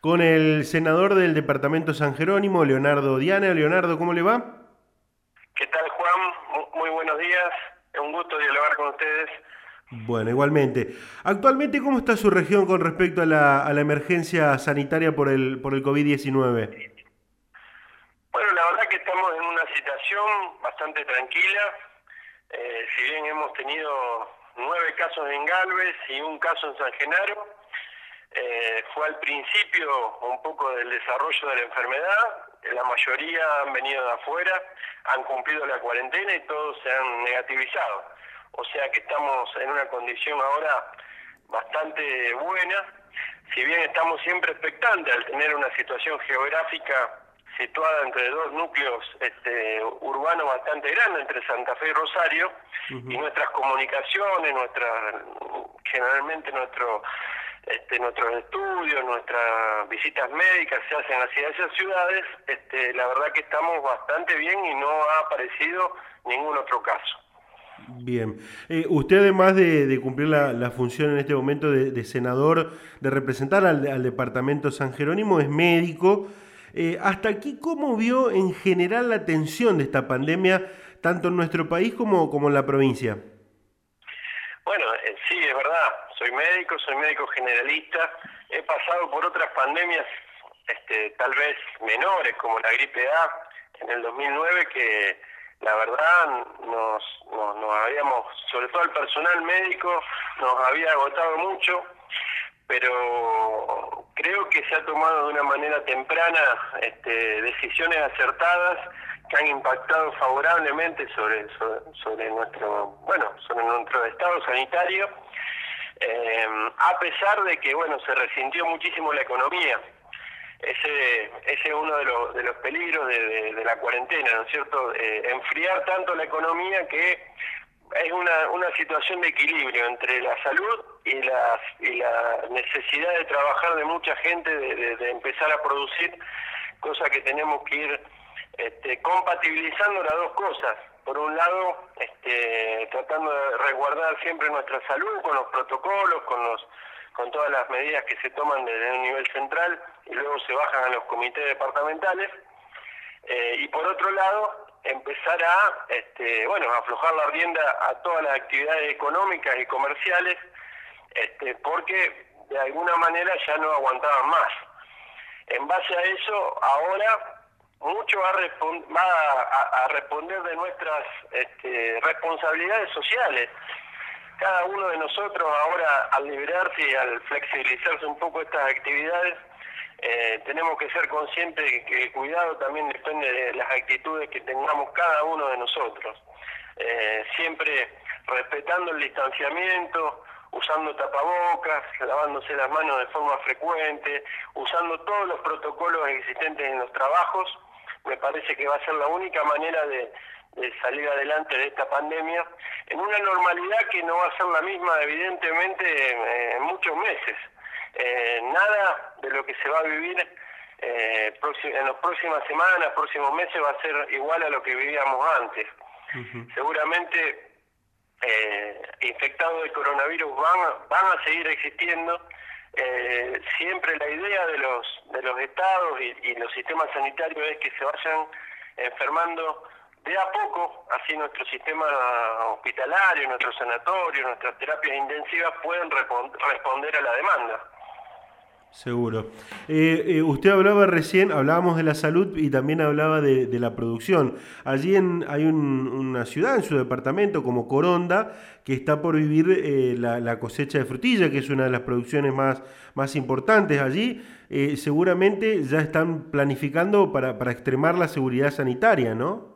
con el senador del departamento San Jerónimo, Leonardo Diana. Leonardo, ¿cómo le va? ¿Qué tal, Juan? Muy buenos días. Es un gusto dialogar con ustedes. Bueno, igualmente. Actualmente, ¿cómo está su región con respecto a la, a la emergencia sanitaria por el, por el COVID-19? Bueno, la verdad que estamos en una situación bastante tranquila. Eh, si bien hemos tenido nueve casos en Galvez y un caso en San Genaro, eh, fue al principio un poco del desarrollo de la enfermedad. La mayoría han venido de afuera, han cumplido la cuarentena y todos se han negativizado. O sea que estamos en una condición ahora bastante buena. Si bien estamos siempre expectantes al tener una situación geográfica situada entre dos núcleos este, urbanos bastante grandes, entre Santa Fe y Rosario, y nuestras comunicaciones, nuestra, generalmente nuestro, este, nuestros estudios, nuestras visitas médicas se hacen hacia esas ciudades, este, la verdad que estamos bastante bien y no ha aparecido ningún otro caso. Bien. Eh, usted, además de, cumplir la, función en este momento de, senador, de representar al, al, departamento San Jerónimo, es médico. Eh, hasta aquí, ¿cómo vio en general la atención de esta pandemia, tanto en nuestro país como, como en la provincia? Bueno, eh, sí, es verdad. Soy médico, soy médico generalista. He pasado por otras pandemias, este, tal vez menores, como la gripe A en el 2009, que la verdad nos, nos habíamos, sobre todo el personal médico, nos había agotado mucho, pero creo que se ha tomado de una manera temprana este, decisiones acertadas que han impactado favorablemente sobre, sobre, nuestro bueno sobre nuestro estado sanitario eh, a pesar de que bueno se resintió muchísimo la economía ese ese es uno de los, de los peligros de, la cuarentena no es cierto eh, enfriar tanto la economía que es una, una situación de equilibrio entre la salud y, las, y la necesidad de trabajar de mucha gente, de, empezar a producir, cosa que tenemos que ir este, compatibilizando las dos cosas. Por un lado, este, tratando de resguardar siempre nuestra salud con los protocolos, con los con todas las medidas que se toman desde un nivel central y luego se bajan a los comités departamentales. Eh, y por otro lado, empezar a, este, bueno, aflojar la rienda a todas las actividades económicas y comerciales, este, porque de alguna manera ya no aguantaban más. En base a eso, ahora mucho va a, responder de nuestras este, responsabilidades sociales. Cada uno de nosotros ahora, al liberarse y al flexibilizarse un poco estas actividades, eh, tenemos que ser conscientes de que el cuidado también depende de las actitudes que tengamos cada uno de nosotros. Eh, siempre respetando el distanciamiento, usando tapabocas, lavándose las manos de forma frecuente, usando todos los protocolos existentes en los trabajos, me parece que va a ser la única manera de, salir adelante de esta pandemia en una normalidad que no va a ser la misma evidentemente en muchos meses. Eh, nada de lo que se va a vivir eh, en las próximas semanas, próximos meses va a ser igual a lo que vivíamos antes. Seguramente eh, infectados de coronavirus van, van a seguir existiendo. Eh, siempre la idea de los, de los estados y, y los sistemas sanitarios es que se vayan enfermando de a poco, así nuestro sistema hospitalario, nuestro sanatorio, nuestras terapias intensivas pueden responder a la demanda. Seguro. Eh, eh, usted hablaba recién, hablábamos de la salud y también hablaba de, la producción. Allí en, hay una ciudad en su departamento como Coronda que está por vivir eh, la, cosecha de frutilla, que es una de las producciones más, más importantes allí. seguramente ya están planificando para, para extremar la seguridad sanitaria, ¿no?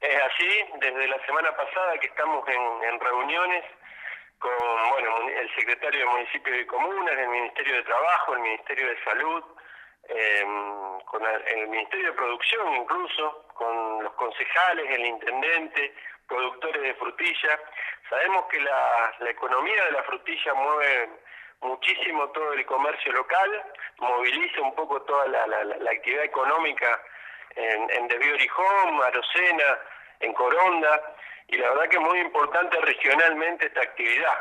Es así, desde la semana pasada que estamos en, en reuniones con bueno, el secretario de Municipios y Comunas, el Ministerio de Trabajo, el Ministerio de Salud, em, con el, Ministerio de Producción incluso, con los concejales, el intendente, productores de frutilla. Sabemos que la, economía de la frutilla mueve muchísimo todo el comercio local, moviliza un poco toda la, actividad económica en, en Desvío Arocena, en Coronda, y la verdad que es muy importante regionalmente esta actividad.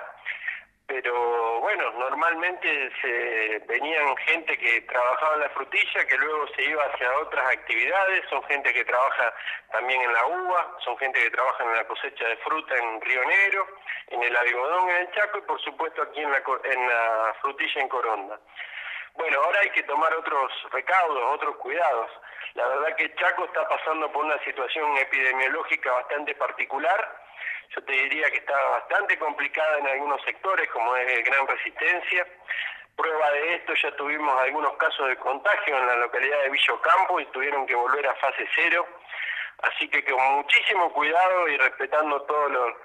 pero bueno, normalmente se venían gente que trabajaba en la frutilla, que luego se iba hacia otras actividades, son gente que trabaja también en la uva, son gente que trabaja en la cosecha de fruta en Río Negro, en el algodón en el Chaco y por supuesto aquí en la, en la frutilla en Coronda. Bueno, ahora hay que tomar otros recaudos, otros cuidados. La verdad que Chaco está pasando por una situación epidemiológica bastante particular. Yo te diría que está bastante complicada en algunos sectores, como es Gran Resistencia. Prueba de esto, ya tuvimos algunos casos de contagio en la localidad de Villocampo y tuvieron que volver a fase cero. Así que con muchísimo cuidado y respetando todo lo,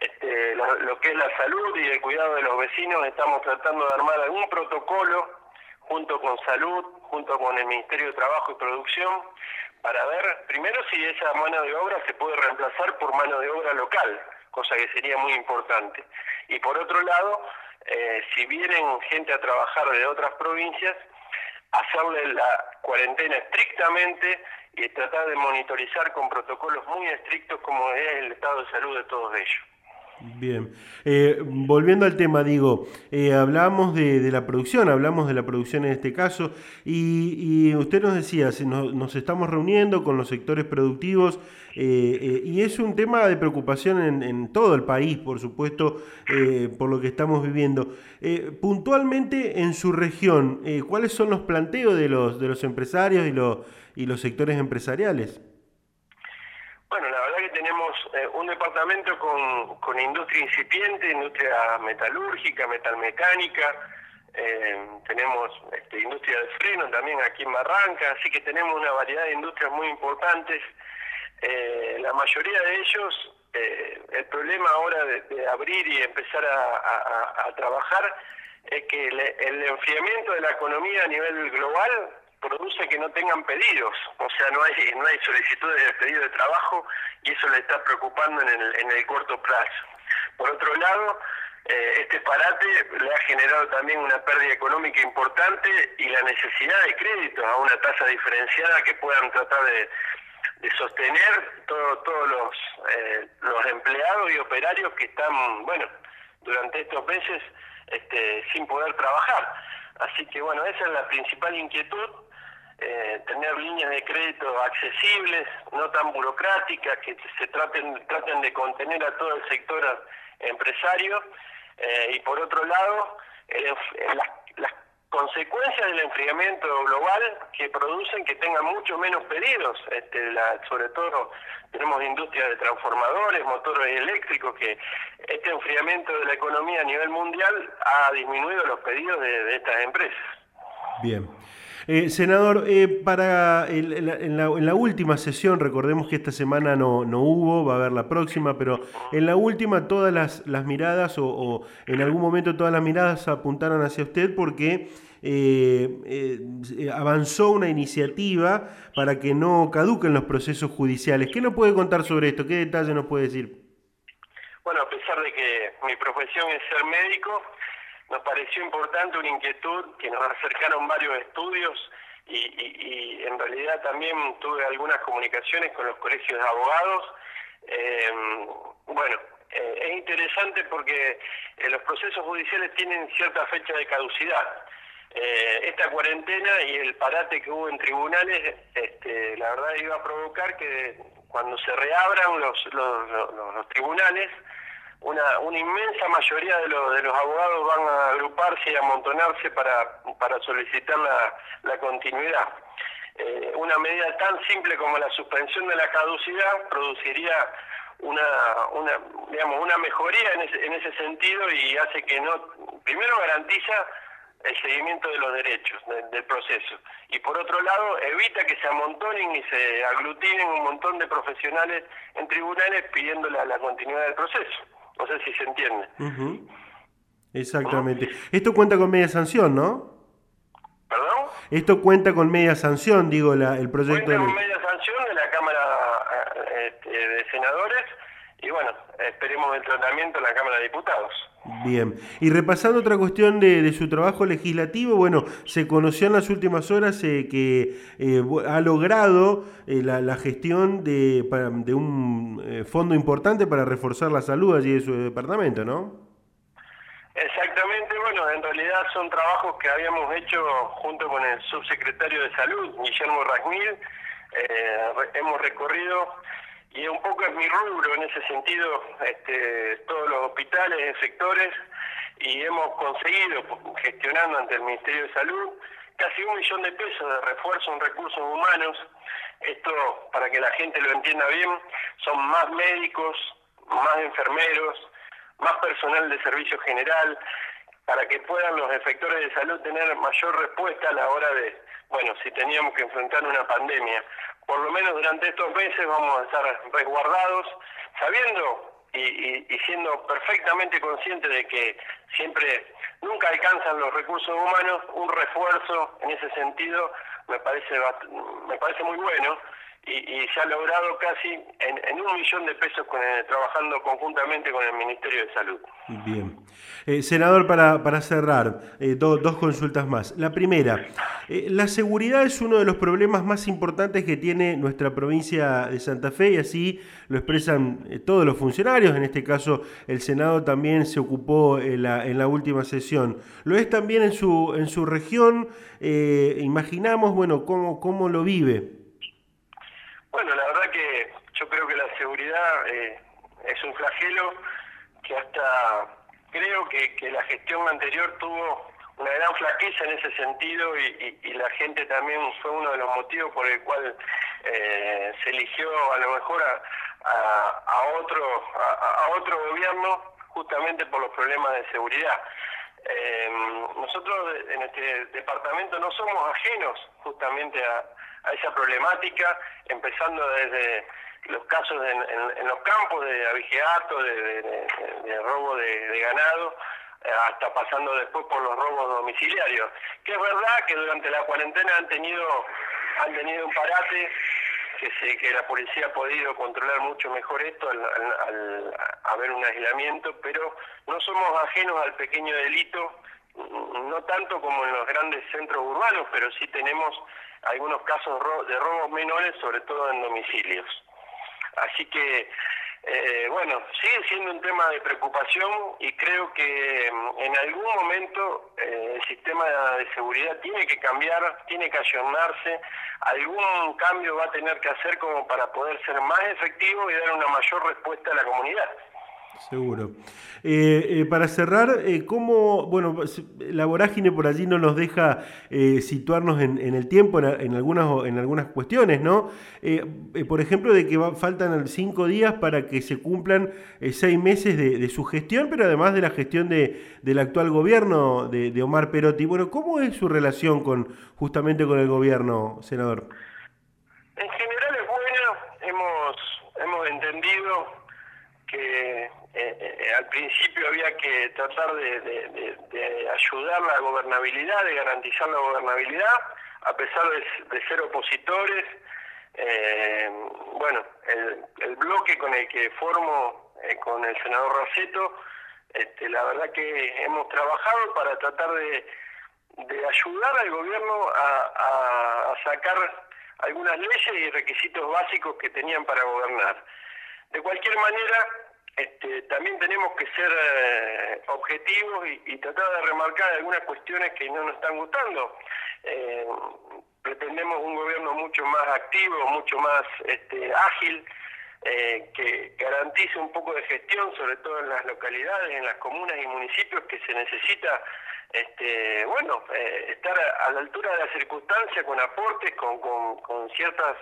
este, lo que es la salud y el cuidado de los vecinos, estamos tratando de armar algún protocolo junto con Salud, junto con el Ministerio de Trabajo y Producción, para ver primero si esa mano de obra se puede reemplazar por mano de obra local, cosa que sería muy importante. Y por otro lado, eh, si vienen gente a trabajar de otras provincias, hacerle la cuarentena estrictamente y tratar de monitorizar con protocolos muy estrictos como es el estado de salud de todos ellos. Bien, eh, volviendo al tema, digo, eh, hablamos de, la producción, hablamos de la producción en este caso, y, usted nos decía, nos, estamos reuniendo con los sectores productivos, eh, y es un tema de preocupación en, todo el país, por supuesto, por lo que estamos viviendo. puntualmente en su región, ¿cuáles son los planteos de los, de los empresarios y los, y los sectores empresariales? Bueno, la tenemos eh, un departamento con, con, industria incipiente, industria metalúrgica, metalmecánica, eh, tenemos este, industria de freno también aquí en Barranca, así que tenemos una variedad de industrias muy importantes. Eh, la mayoría de ellos, el problema ahora de, abrir y empezar a, trabajar es que el enfriamiento de la economía a nivel global produce que no tengan pedidos, o sea, no hay no hay solicitudes de pedido de trabajo y eso le está preocupando en el, en el corto plazo. Por otro lado, eh, este parate le ha generado también una pérdida económica importante y la necesidad de créditos a una tasa diferenciada que puedan tratar de, sostener todos los, eh, los empleados y operarios que están, bueno, durante estos meses este, sin poder trabajar. Así que bueno, esa es la principal inquietud eh, tener líneas de crédito accesibles, no tan burocráticas, que se traten, traten de contener a todo el sector empresario eh, y por otro lado las, las, consecuencias del enfriamiento global que producen que tengan mucho menos pedidos, este, sobre todo tenemos industrias de transformadores, motores eléctricos, que este enfriamiento de la economía a nivel mundial ha disminuido los pedidos de estas empresas. Bien. Eh, senador, eh, para en, la, última sesión, recordemos que esta semana no, no, hubo, va a haber la próxima, pero en la última todas las, las miradas o, en algún momento todas las miradas apuntaron hacia usted porque eh, avanzó una iniciativa para que no caduquen los procesos judiciales. ¿Qué nos puede contar sobre esto? ¿Qué detalle nos puede decir? Bueno, a pesar de que mi profesión es ser médico, nos pareció importante una inquietud que nos acercaron varios estudios y, en realidad también tuve algunas comunicaciones con los colegios de abogados. Eh, bueno, eh, es interesante porque eh, los procesos judiciales tienen cierta fecha de caducidad. esta cuarentena y el parate que hubo en tribunales, este, la verdad iba a provocar que cuando se reabran los, los tribunales, una, una inmensa mayoría de, de los abogados van a agruparse y amontonarse para, para solicitar la, la continuidad. Eh, una medida tan simple como la suspensión de la caducidad produciría una, una, digamos, una mejoría en ese, en ese sentido y hace que no, primero garantiza el seguimiento de los derechos del proceso y por otro lado evita que se amontonen y se aglutinen un montón de profesionales en tribunales pidiendo la, la continuidad del proceso. No sé si se entiende. Exactamente. Esto cuenta con media sanción, ¿no? ¿Perdón? Esto cuenta con media sanción, digo, la, el proyecto... Cuenta con media sanción de la Cámara eh, este, de Senadores y bueno, esperemos el tratamiento en la Cámara de Diputados. Bien, y repasando otra cuestión de, su trabajo legislativo, bueno, se conoció en las últimas horas eh, que eh, ha logrado eh, la, gestión de, de un fondo importante para reforzar la salud allí de su departamento, ¿no? Exactamente, bueno, en realidad son trabajos que habíamos hecho junto con el subsecretario de Salud, Guillermo Rasmil. Eh, hemos recorrido, y un poco es mi rubro en ese sentido, este, todos los hospitales sectores, y hemos conseguido, gestionando ante el Ministerio de Salud, casi un millón de pesos de refuerzo en recursos humanos. Esto, para que la gente lo entienda bien, son más médicos, más enfermeros, más personal de servicio general, para que puedan los efectores de salud tener mayor respuesta a la hora de, bueno, si teníamos que enfrentar una pandemia. Por lo menos durante estos meses vamos a estar resguardados, sabiendo y, siendo perfectamente conscientes de que siempre nunca alcanzan los recursos humanos, un refuerzo en ese sentido me parece, me parece muy bueno y, se ha logrado casi en, un millón de pesos con trabajando conjuntamente con el Ministerio de Salud. Bien. Eh, senador, para, para cerrar, eh, dos consultas más. La primera, eh, la seguridad es uno de los problemas más importantes que tiene nuestra provincia de Santa Fe y así lo expresan todos los funcionarios, en este caso el Senado también se ocupó en la, en la última sesión. ¿Lo es también en su, en su región? imaginamos, bueno, cómo, cómo lo vive. Bueno, la verdad que yo creo que la seguridad eh, es un flagelo que hasta creo que, la gestión anterior tuvo una gran flaqueza en ese sentido y, la gente también fue uno de los motivos por el cual eh, se eligió a lo mejor a, otro a, otro gobierno justamente por los problemas de seguridad. Eh, nosotros en este departamento no somos ajenos justamente a, a esa problemática, empezando desde los casos en, los campos de abigeato, de, robo de, ganado, hasta pasando después por los robos domiciliarios. Que es verdad que durante la cuarentena han tenido, han tenido un parate, que, se, que la policía ha podido controlar mucho mejor esto al, al haber un aislamiento, pero no somos ajenos al pequeño delito, no tanto como en los grandes centros urbanos, pero sí tenemos algunos casos de robos menores, sobre todo en domicilios. Así que, eh, bueno, sigue siendo un tema de preocupación y creo que mm, en algún momento eh, el sistema de seguridad tiene que cambiar, tiene que ayornarse, algún cambio va a tener que hacer como para poder ser más efectivo y dar una mayor respuesta a la comunidad. Seguro. Eh, eh, para cerrar, eh, ¿cómo, bueno, la vorágine por allí no nos deja situarnos en, el tiempo en, algunas, en algunas cuestiones, ¿no? por ejemplo, de que faltan cinco días para que se cumplan seis meses de, su gestión, pero además de la gestión de, del actual gobierno de, Omar Perotti. Bueno, ¿cómo es su relación con justamente con el gobierno, senador? En general es buena, hemos, hemos entendido que eh, eh, al principio había que tratar de, ayudar la gobernabilidad, de garantizar la gobernabilidad, a pesar de, ser opositores. Eh, bueno, el, bloque con el que formo con el senador Raceto, este, la verdad que hemos trabajado para tratar de, ayudar al gobierno a sacar algunas leyes y requisitos básicos que tenían para gobernar. De cualquier manera, este, también tenemos que ser eh, objetivos y, tratar de remarcar algunas cuestiones que no nos están gustando. Eh, pretendemos un gobierno mucho más activo, mucho más este, ágil, eh, que garantice un poco de gestión, sobre todo en las localidades, en las comunas y municipios, que se necesita, este, bueno, estar a, la altura de las circunstancias, con aportes, con, con ciertas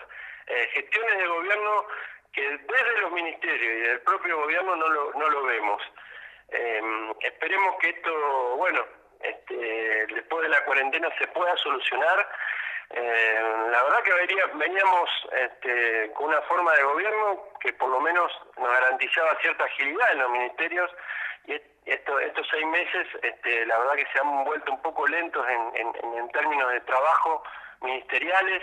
gestiones de gobierno que desde los ministerios y del propio gobierno no lo, no lo vemos. Em, esperemos que esto, bueno, este, después de la cuarentena se pueda solucionar. Em, la verdad que veníamos este, con una forma de gobierno que por lo menos nos garantizaba cierta agilidad en los ministerios y estos seis meses este, la verdad que se han vuelto un poco lentos en, en términos de trabajo ministeriales.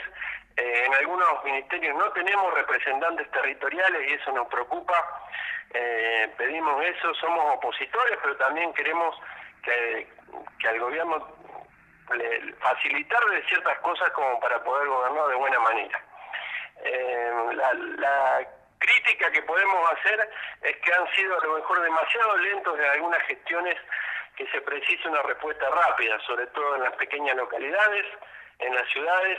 Eh, en algunos ministerios no tenemos representantes territoriales y eso nos preocupa. Eh, pedimos eso, somos opositores, pero también queremos que, al gobierno le, facilitarle ciertas cosas como para poder gobernar de buena manera. Eh, la, crítica que podemos hacer es que han sido a lo mejor demasiado lentos en algunas gestiones que se precisa una respuesta rápida, sobre todo en las pequeñas localidades, en las ciudades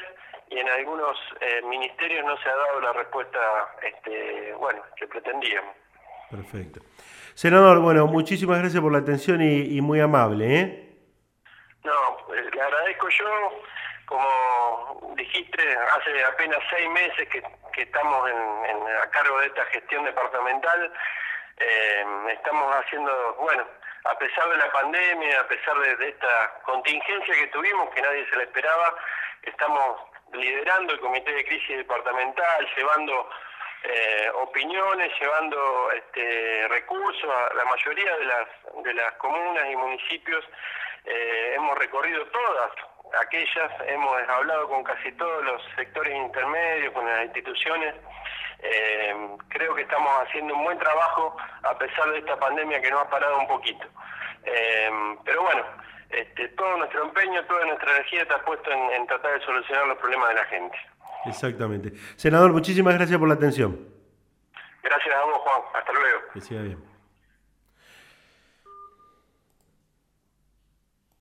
y en algunos eh, ministerios no se ha dado la respuesta este, bueno, que pretendíamos. Perfecto. Senador, bueno, muchísimas gracias por la atención y, muy amable. ¿eh? No, pues, le agradezco yo, como dijiste, hace apenas seis meses que, estamos a cargo de esta gestión departamental, eh, estamos haciendo, bueno, a pesar de la pandemia, a pesar de, esta contingencia que tuvimos, que nadie se la esperaba, estamos liderando el comité de crisis departamental, llevando eh, opiniones, llevando este, recursos a la mayoría de las, de las comunas y municipios. Eh, hemos recorrido todas aquellas, hemos hablado con casi todos los sectores intermedios, con las instituciones. Eh, creo que estamos haciendo un buen trabajo a pesar de esta pandemia que nos ha parado un poquito. pero bueno, este, todo nuestro empeño, toda nuestra energía está puesto en, tratar de solucionar los problemas de la gente. Exactamente. Senador, muchísimas gracias por la atención. Gracias a vos, Juan. Hasta luego. Que siga bien.